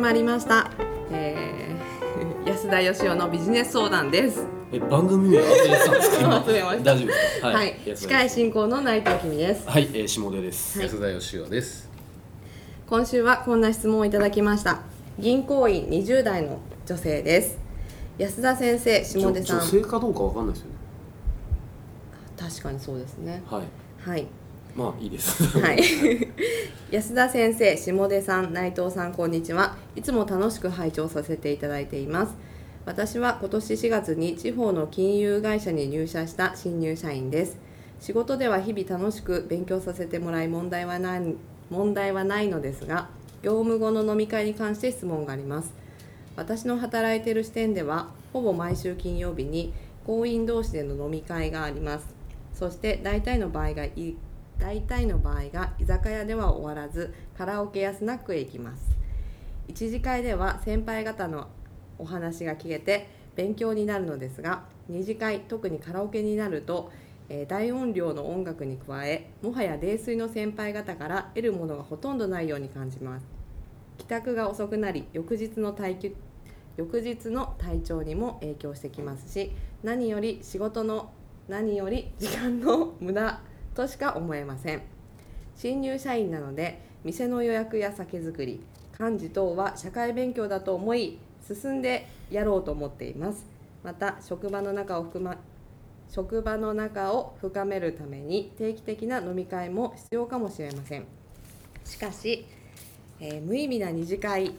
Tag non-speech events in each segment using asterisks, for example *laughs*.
まりました、えー、*laughs* 安田義雄のビジネス相談です。え番組名忘れてたんですか？今。忘れました。大丈夫です。かはい、司会進行の内藤君です。はい、えー、下出です、はい。安田義雄です。今週はこんな質問をいただきました。銀行員20代の女性です。安田先生下出さん。女性かどうかわかんないですよね。確かにそうですね。はい。はいまあいいです。はい。*laughs* 安田先生下出さん内藤さんこんにちは。いつも楽しく拝聴させていただいています。私は今年4月に地方の金融会社に入社した新入社員です。仕事では日々楽しく勉強させてもらい問題はない問題はないのですが業務後の飲み会に関して質問があります。私の働いている支店ではほぼ毎週金曜日に行員同士での飲み会があります。そして大体の場合が大体の場合が居酒屋では終わらずカラオケやスナックへ行きます。一次会では先輩方のお話が聞けて勉強になるのですが二次会特にカラオケになると、えー大音量の音楽に加えもはや泥酔の先輩方から得るものがほとんどないように感じます。帰宅が遅くなり翌日の体育翌日の体調にも影響してきますし何より仕事の何より時間の無駄としか思えません。新入社員なので店の予約や酒造り幹事等は社会勉強だと思い進んでやろうと思っています。また職場の中を含ま職場の中を深めるために定期的な飲み会も必要かもしれません。しかし、えー無意味な二次会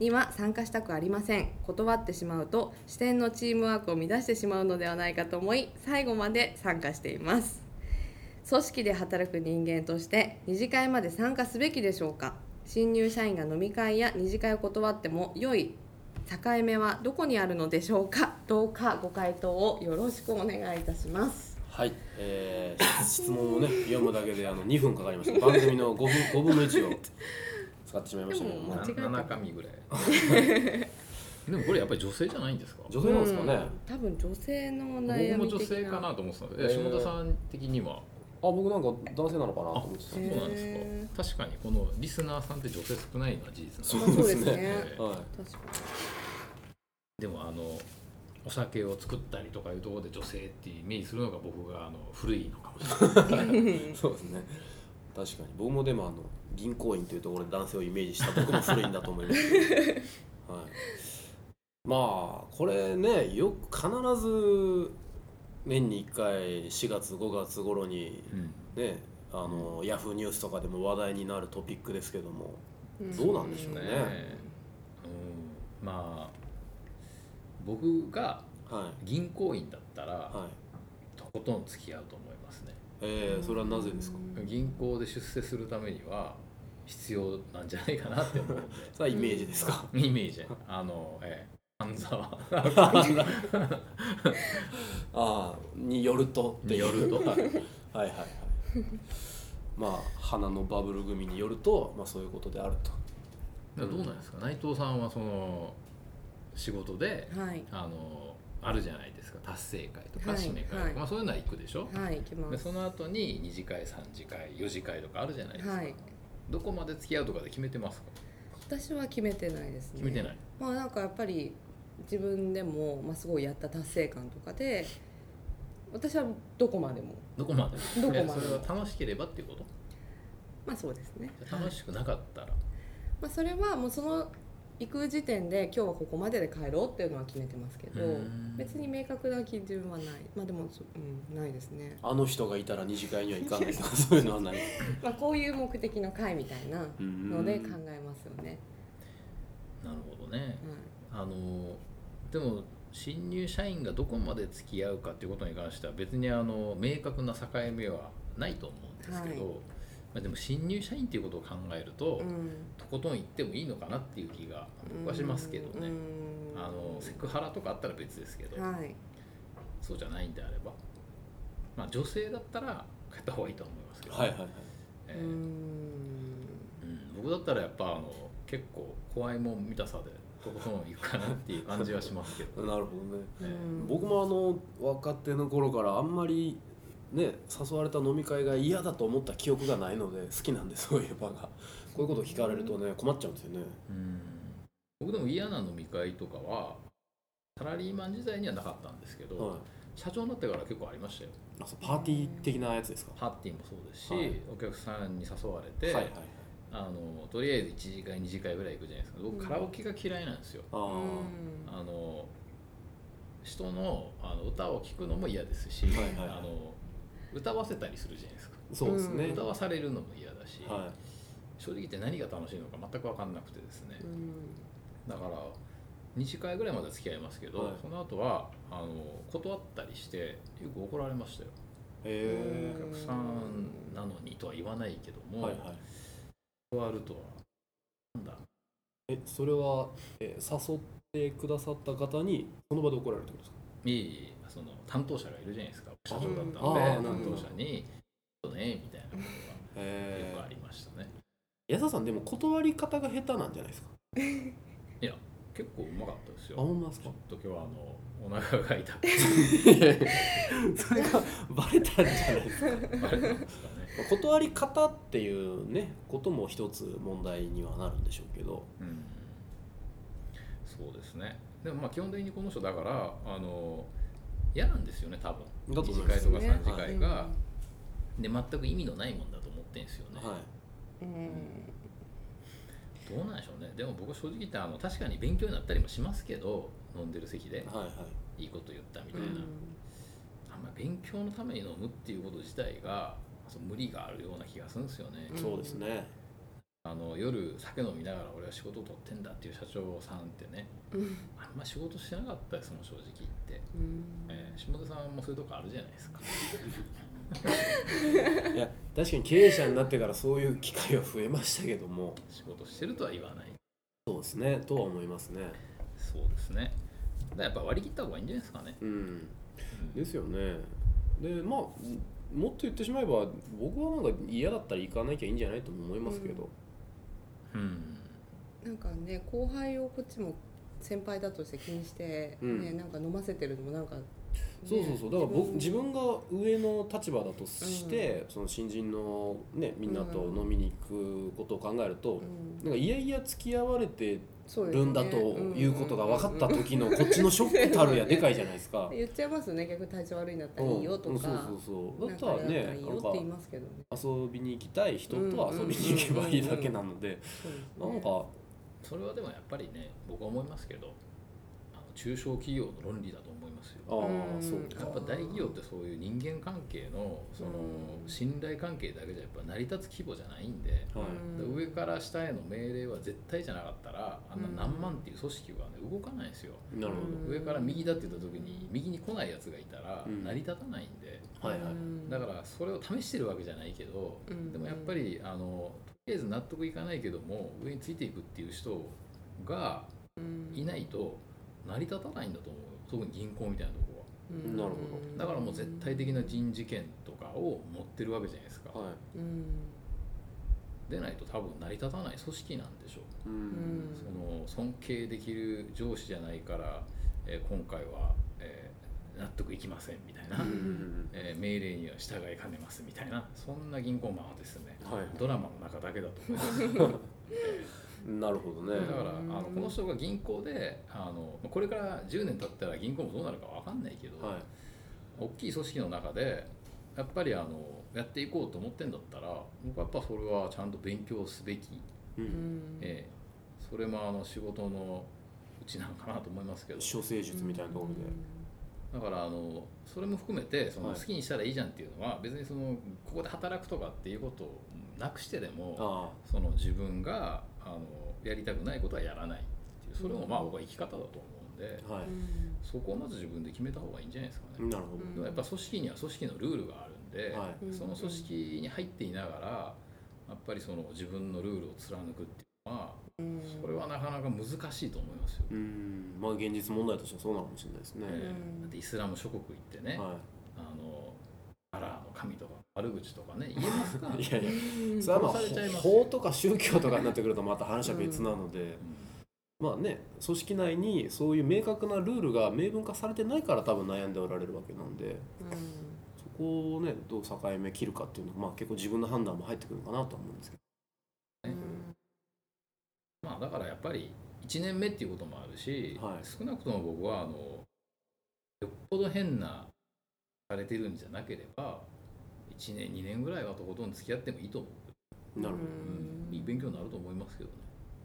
には参加したくありません。断ってしまうと支店のチームワークを乱してしまうのではないかと思い最後まで参加しています。組織で働く人間として二次会まで参加すべきでしょうか？新入社員が飲み会や二次会を断っても良い境目はどこにあるのでしょうか？どうかご回答をよろしくお願いいたします。はい、えー、質問をね読むだけであの2分かかりました。番組の5分 ,5 分の1を使ってしまいましたけど。もでも間違えた。七紙ぐらい。*laughs* でもこれやっぱり女性じゃないんですか？女性なんですかね、うん多分女性の僕悩み的な。も女性かなと思ってたんで、えー。下田さん的には。あ僕なんか男性なのかなとあ、思ってたそうなんですか。確かにこのリスナーさんって女性少ないのは事実そなんでまあそうですね。えー。はい。確かでもあのお酒を作ったりとかいうところで女性ってイメージするのが僕があの古いのかもしれない。に *laughs* そうですね。確かに。僕もでもあの銀行員というところで男性をイメージした僕も古いんだと思います。*laughs* はい、まあこれねよく必ず年に1回4月5月頃にうん。ねあの、ヤフーニュースとかでも話題になるトピックですけどもうん。どうなんでしょうね。ねうん、まあ僕がは銀行員だったら、いはい。とことん付き合うと思いますね。えー、それはなぜですか？銀行で出世するためには必要なんじゃないかなって思うんで。*laughs* それはイメージですか？イメージ。あのええ半沢。*laughs* ああによるとってよると。はい。*laughs* はいはいまあ花のバブル組によると、まあ、そういうことであると。どうなんですか？内藤さんはその仕事ではい。あのあるじゃないですか。達成会とかはい。締め会とか、はい。まあ、そういうのは行くでしょ、はい行きまですその後に2次会3次会4次会とかあるじゃないですか、はい。どこまで付き合うとかで決めてますか？私は決めてないですね。決めてない、まあなんかやっぱり自分でも、まあ、すごいやった達成感とかで私はどこまでも。どこまでどこまでいやそれは楽しければっていうこと？まあそうですね。楽しくなかったら、まあ、それはもうその行く時点で今日はここまでで帰ろうっていうのは決めてますけどうん。別に明確な基準はない。まあでもそ、うん、ないですね、あの人がいたら二次会には行かないとか *laughs* そういうのはない。まあ、こういう目的の会みたいなので考えますよね、なるほどね。はあのでも新入社員がどこまで付き合うかっていうことに関しては別にあの明確な境目はないと思うんですけど、はい。まあ、でも新入社員っていうことを考えると、いうん。とことん行ってもいいのかなっていう気が僕はしますけどね、うん。あのセクハラとかあったら別ですけど、はい。そうじゃないんであれば、まあ、女性だったら帰った方がいいとは思いますけど、はいはいはい。うえ。ーん。うん僕だったらやっぱあの結構怖いもん見たさでとことん行くかなっていう感じはしますけど、なるほどね。うん。僕もあの若手の頃からあんまりね誘われた飲み会が嫌だと思った記憶がないので好きなんで *laughs* そういう場が。こういうこと聞かれるとね困っちゃうんですよね。うん。僕でも嫌な飲み会とかはサラリーマン時代にはなかったんですけど、はい。社長になってから結構ありましたよ。あそうパーティー的なやつですか？パーティーもそうですし、はい。お客さんに誘われて、はいはいはいあのとりあえず1次会2次会ぐらい行くじゃないですか。僕うん。カラオケが嫌いなんですよ、あうん。あの人のあの歌を聴くのも嫌ですし、はいはい。はいあの歌わせたりするじゃないですか。あそうですね、うん。歌わされるのも嫌だし、は正直言って何が楽しいのか全く分かんなくてですね。うん。だから2次会ぐらいまでは付き合いますけど、はい。その後はあの断ったりしてよく怒られましたよ。お客さんなのにとは言わないけども、えはいはい断るとは。なんだ。えそれは、えー誘ってくださった方にその場で怒られるってことですか？いいいいその担当者がいるじゃないですか。社長だ。ったのであーなる担当者に「そうね」みたいなことがよへくありましたね。安田さんでも断り方が下手なんじゃないですか？*laughs* いや結構うまかったですあよほんまですか？ちょっと今日はあのお腹が痛くて。*laughs* それがバレたんじゃないですか？*laughs* バレたんですかね断り方っていうねことも一つ問題にはなるんでしょうけど。うん。そうですね。でもまあ基本的にこの人だからあの嫌なんですよね多分。だと2思います。次会とかね3次会が、で全く意味のないもんだと思ってんですよね、はい。うん。どうなんでしょうね。でも僕正直言ってあの確かに勉強になったりもしますけど飲んでる席で。はいはい。いいこと言ったみたいな、うん。あんまり勉強のために飲むっていうこと自体がそう無理があるような気がするんですよね、うん。そうですね。あの夜酒飲みながら俺は仕事を取ってんだっていう社長さんってねうん。あんま仕事してなかったですもん正直言って、うん。えー下田さんもそういうとこあるじゃないですか。*laughs* いや確かに経営者になってからそういう機会は増えましたけども。仕事してるとは言わない。そうですね。とは思いますね。そうですね。だやっぱ割り切った方がいいんじゃないですかね、うん。うん。ですよね。でまあもっと言ってしまえば僕はなんか嫌だったら行かなきゃいいんじゃないとも思いますけど、うん。なんかね後輩をこっちも先輩だとして気にして、うん。ねなんか飲ませてるのもなんか、ねそうそうそう。だから僕自分が上の立場だとして、その新人のねみんなと飲みに行くことを考えると、うん。なんかいやいや付き合われてるんだということが分かった時のこっちのショックたるやでかいじゃないですか。言っちゃいますよね。逆に体調悪いんだったらいいよとか、うんそうそうそう。だったらねなんか言いますけどね遊びに行きたい人と遊びに行けばいいだけなので。なんかそれはでもやっぱりね僕は思いますけど中小企業の論理だと思いますよ。あそうか。やっぱ大企業ってそういう人間関係のそのうん。信頼関係だけじゃやっぱ成り立つ規模じゃないんで、はい。で上から下への命令は絶対じゃなかったらあんな何万っていう組織はね動かないんですよ。なるほうん。上から右だって言った時に右に来ないやつがいたらうん。成り立たないんで、どはいはい。うん。だからそれを試してるわけじゃないけど、うん。でもやっぱりあのとりあえず納得いかないけども上についていくっていう人がうん。いないと成り立たないんだと思う特に銀行みたいなところは。うん。なるほど。だからもう絶対的な人事権とかを持ってるわけじゃないですか、はうんでないと多分成り立たない組織なんでしょう。い、うその尊敬できる上司じゃないから、えー今回は、えー納得いきませんみたいな、うん。えー命令には従いかねますみたいな。そんな銀行マンはですねはいドラマの中だけだと思います、え *laughs* なるほどね。ーだからあのこの人が銀行であのこれから10年経ったら銀行もどうなるか分かんないけど、はい。大きい組織の中でやっぱりあのやっていこうと思ってんだったら僕はやっぱそれはちゃんと勉強すべき、ううん。んえ。ーそれもあの仕事のうちなんかなと思いますけど。処世術みたいなところで、だからあのそれも含めてそのはい。好きにしたらいいじゃんっていうのは、別にそのここで働くとかっていうことをなくしてでもあ。その自分があのやりたくないことはやらないっていうそれもまあ僕は生き方だと思うんで、あはい、そこをまず自分で決めた方がいいんじゃないですかね。なるほど、うんでもやっぱ組織には組織のルールがあるんで、はい。うんその組織に入っていながらやっぱりその自分のルールを貫くっていうのはうんそれはなかなか難しいと思いますよ。うん。まあ現実問題としてはそうなのかもしれないですね、だってイスラム諸国行ってね、はあのアラーの神とか悪口とかね *laughs* 言えますか？い、いやいやうん。それはまあ法とか宗教とかになってくるとまた話は別なので、まあね組織内にそういう明確なルールが明文化されてないから多分悩んでおられるわけなんでそこをねどう境目切るかっていうのは、まあ、結構自分の判断も入ってくるのかなとは思うんですけうん。まあだからやっぱり1年目っていうこともあるし、はい。少なくとも僕はあのよっぽど変なされてるんじゃなければ1年2年ぐらいはとことん付き合ってもいいと思う、なるほど。うん。いい勉強になると思いますけどね。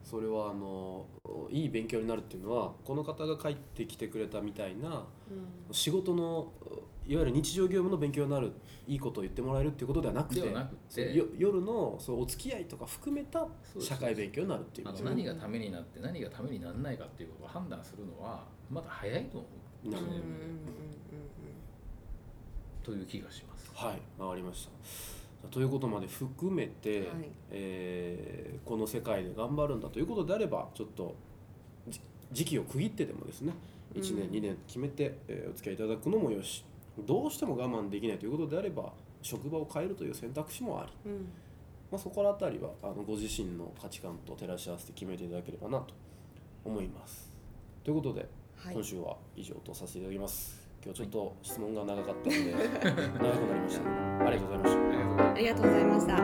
それはあのいい勉強になるっていうのはこの方が帰ってきてくれたみたいな仕事のいわゆる日常業務の勉強になるいいことを言ってもらえるっていうことではなくてではなくてよ夜のそうお付き合いとか含めた社会勉強になるっていうあこと。ですねの何がためになって何がためにならないかっていうことを判断するのはまだ早いと思う。なるほど。うんうんうんという気がします。はいわかりましたということまで含めて、はいえーこの世界で頑張るんだということであればちょっとじ時期を区切ってでもですね1年、うん2年決めて、えーお付き合いいただくのもよしどうしても我慢できないということであれば職場を変えるという選択肢もあり、うんまあ、そこら辺りはあのご自身の価値観と照らし合わせて決めていただければなと思います。ということで、はい今週は以上とさせていただきます。今日ちょっと質問が長かったので *laughs* 長くなりました、ありがとうございました。ありがとうございますありがとうございました。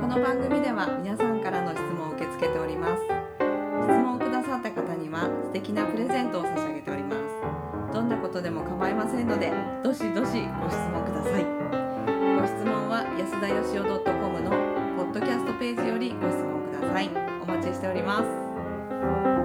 この番組では皆さんからの質問を受け付けております。質問をくださった方には素敵なプレゼントを差し上げております。どんなことでも構いませんのでどしどしご質問ください。ご質問は安田よしお .com のポッドキャストページよりご質問ください。お待ちしております